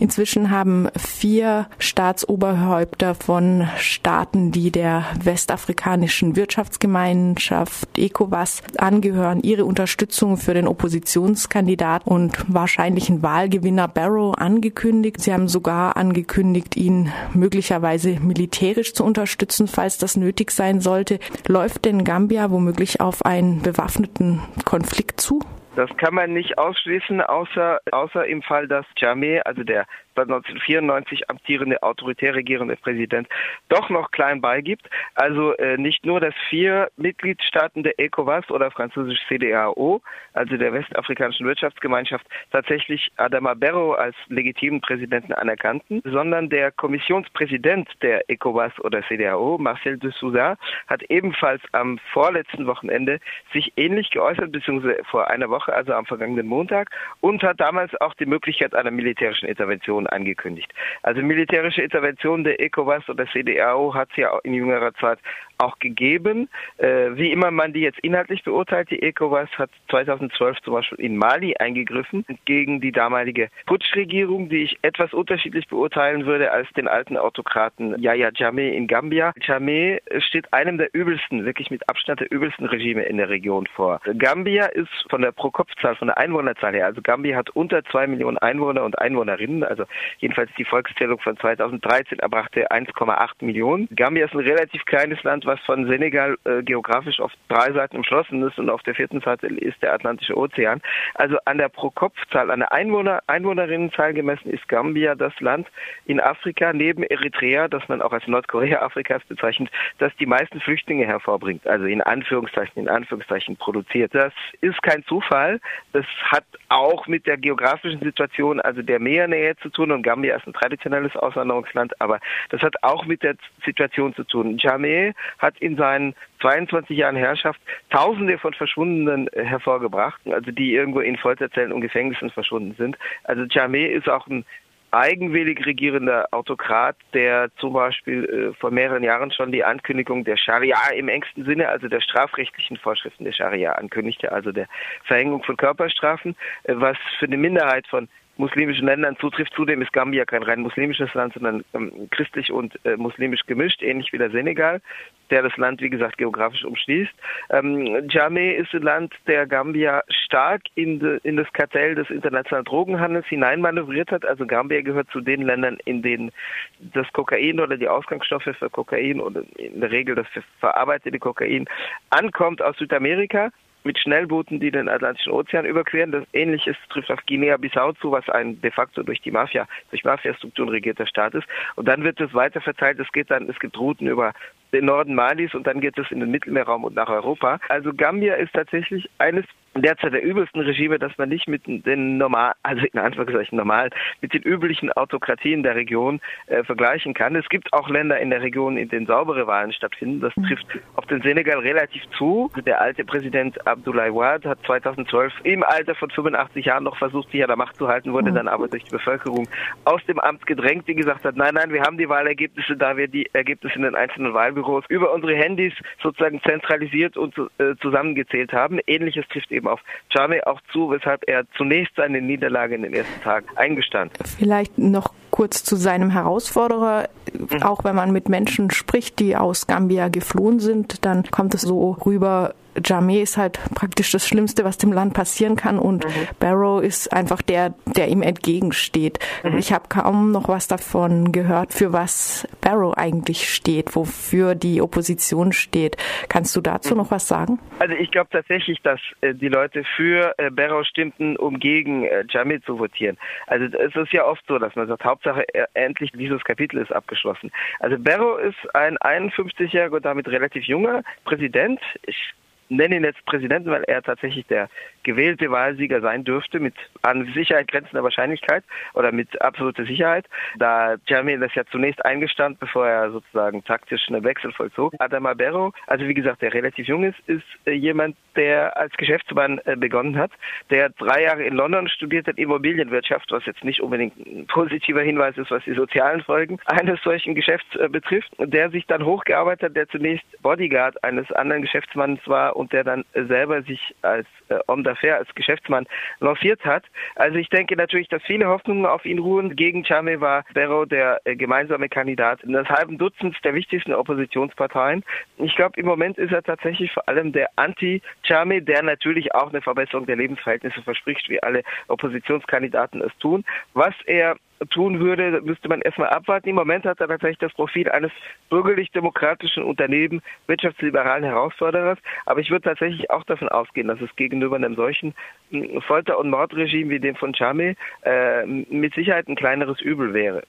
Inzwischen haben vier Staatsoberhäupter von Staaten, die der westafrikanischen Wirtschaftsgemeinschaft ECOWAS angehören, ihre Unterstützung für den Oppositionskandidat und wahrscheinlichen Wahlgewinner Barrow angekündigt. Sie haben sogar angekündigt, ihn möglicherweise militärisch zu unterstützen, falls das nötig sein sollte. Läuft denn Gambia womöglich auf einen bewaffneten Konflikt zu? Das kann man nicht ausschließen, außer, außer im Fall, dass Jameh, also der seit 1994 amtierende autoritär regierende Präsident doch noch klein beigibt. Also äh, nicht nur, dass vier Mitgliedstaaten der ECOWAS oder französisch CDAO, also der westafrikanischen Wirtschaftsgemeinschaft, tatsächlich Adama Barrow als legitimen Präsidenten anerkannten, sondern der Kommissionspräsident der ECOWAS oder CDAO, Marcel de Souza, hat ebenfalls am vorletzten Wochenende sich ähnlich geäußert, beziehungsweise vor einer Woche, also am vergangenen Montag, und hat damals auch die Möglichkeit einer militärischen Intervention angekündigt. Also militärische Intervention der ECOWAS oder CDAO hat es ja in jüngerer Zeit auch gegeben. Äh, wie immer man die jetzt inhaltlich beurteilt, die ECOWAS hat 2012 zum Beispiel in Mali eingegriffen gegen die damalige Putschregierung, die ich etwas unterschiedlich beurteilen würde als den alten Autokraten Yahya Jammeh in Gambia. Jammeh steht einem der übelsten, wirklich mit Abstand der übelsten Regime in der Region vor. Gambia ist von der Pro-Kopf-Zahl, von der Einwohnerzahl her, also Gambia hat unter zwei Millionen Einwohner und Einwohnerinnen, also jedenfalls die Volkszählung von 2013 erbrachte 1,8 Millionen. Gambia ist ein relativ kleines Land, was von Senegal äh, geografisch auf drei Seiten umschlossen ist und auf der vierten Seite ist der Atlantische Ozean. Also an der Pro-Kopf-Zahl, an der Einwohner, Einwohnerinnenzahl gemessen ist Gambia das Land in Afrika neben Eritrea, das man auch als Nordkorea Afrikas bezeichnet, das die meisten Flüchtlinge hervorbringt, also in Anführungszeichen, in Anführungszeichen produziert. Das ist kein Zufall. Das hat auch mit der geografischen Situation, also der Meernähe zu tun und Gambia ist ein traditionelles Auswanderungsland, aber das hat auch mit der Situation zu tun. Jameh hat in seinen 22 Jahren Herrschaft Tausende von Verschwundenen äh, hervorgebracht, also die irgendwo in Folterzellen und Gefängnissen verschwunden sind. Also Jameh ist auch ein eigenwillig regierender Autokrat, der zum Beispiel äh, vor mehreren Jahren schon die Ankündigung der Scharia im engsten Sinne, also der strafrechtlichen Vorschriften der Scharia ankündigte, also der Verhängung von Körperstrafen, äh, was für eine Minderheit von muslimischen Ländern zutrifft. Zudem ist Gambia kein rein muslimisches Land, sondern ähm, christlich und äh, muslimisch gemischt, ähnlich wie der Senegal, der das Land, wie gesagt, geografisch umschließt. Ähm, Jameh ist ein Land, der Gambia stark in, de, in das Kartell des internationalen Drogenhandels hineinmanövriert hat. Also Gambia gehört zu den Ländern, in denen das Kokain oder die Ausgangsstoffe für Kokain oder in der Regel das verarbeitete Kokain ankommt aus Südamerika mit Schnellbooten, die den Atlantischen Ozean überqueren. Das Ähnliches trifft auf Guinea-Bissau zu, was ein de facto durch die Mafia, durch Mafiastrukturen regierter Staat ist. Und dann wird es weiter verteilt. Es geht dann, es gibt Routen über den Norden Malis und dann geht es in den Mittelmeerraum und nach Europa. Also Gambia ist tatsächlich eines derzeit der übelsten Regime, dass man nicht mit den normal, also in Anführungszeichen normal, mit den üblichen Autokratien der Region äh, vergleichen kann. Es gibt auch Länder in der Region, in denen saubere Wahlen stattfinden. Das mhm. trifft auf den Senegal relativ zu. Der alte Präsident Abdoulaye Wade hat 2012 im Alter von 85 Jahren noch versucht, sich an der Macht zu halten, wurde mhm. dann aber durch die Bevölkerung aus dem Amt gedrängt, die gesagt hat, nein, nein, wir haben die Wahlergebnisse, da wir die Ergebnisse in den einzelnen Wahlbüros über unsere Handys sozusagen zentralisiert und äh, zusammengezählt haben. Ähnliches trifft eben eben auf Chame auch zu, weshalb er zunächst seine Niederlage in den ersten Tagen eingestand. Vielleicht noch kurz zu seinem Herausforderer. Mhm. Auch wenn man mit Menschen spricht, die aus Gambia geflohen sind, dann kommt es so rüber, Jameh ist halt praktisch das Schlimmste, was dem Land passieren kann und mhm. Barrow ist einfach der, der ihm entgegensteht. Mhm. Ich habe kaum noch was davon gehört, für was Barrow eigentlich steht, wofür die Opposition steht. Kannst du dazu noch was sagen? Also ich glaube tatsächlich, dass äh, die Leute für äh, Barrow stimmten, um gegen äh, Jameh zu votieren. Also es ist ja oft so, dass man sagt, Hauptsache äh, endlich dieses Kapitel ist abgeschlossen. Also Barrow ist ein 51-jähriger und damit relativ junger Präsident. Ich nenne ihn jetzt Präsidenten, weil er tatsächlich der gewählte Wahlsieger sein dürfte, mit an Sicherheit grenzender Wahrscheinlichkeit oder mit absoluter Sicherheit, da Jeremy das ja zunächst eingestand, bevor er sozusagen taktisch einen Wechsel vollzog. Adama Barrow, also wie gesagt, der relativ jung ist, ist äh, jemand, der als Geschäftsmann äh, begonnen hat, der drei Jahre in London studiert hat, Immobilienwirtschaft, was jetzt nicht unbedingt ein positiver Hinweis ist, was die sozialen Folgen eines solchen Geschäfts äh, betrifft, der sich dann hochgearbeitet hat, der zunächst Bodyguard eines anderen Geschäftsmanns war und der dann selber sich als äh, Homme d'affaires, als Geschäftsmann lanciert hat. Also ich denke natürlich, dass viele Hoffnungen auf ihn ruhen. Gegen Chame war Barrow der äh, gemeinsame Kandidat in das halben Dutzend der wichtigsten Oppositionsparteien. Ich glaube, im Moment ist er tatsächlich vor allem der Anti-Chame, der natürlich auch eine Verbesserung der Lebensverhältnisse verspricht, wie alle Oppositionskandidaten es tun. Was er tun würde, müsste man erstmal abwarten. Im Moment hat er tatsächlich das Profil eines bürgerlich-demokratischen Unternehmen, wirtschaftsliberalen Herausforderers. Aber ich würde tatsächlich auch davon ausgehen, dass es gegenüber einem solchen hm, Folter- und Mordregime wie dem von Chame äh, mit Sicherheit ein kleineres Übel wäre.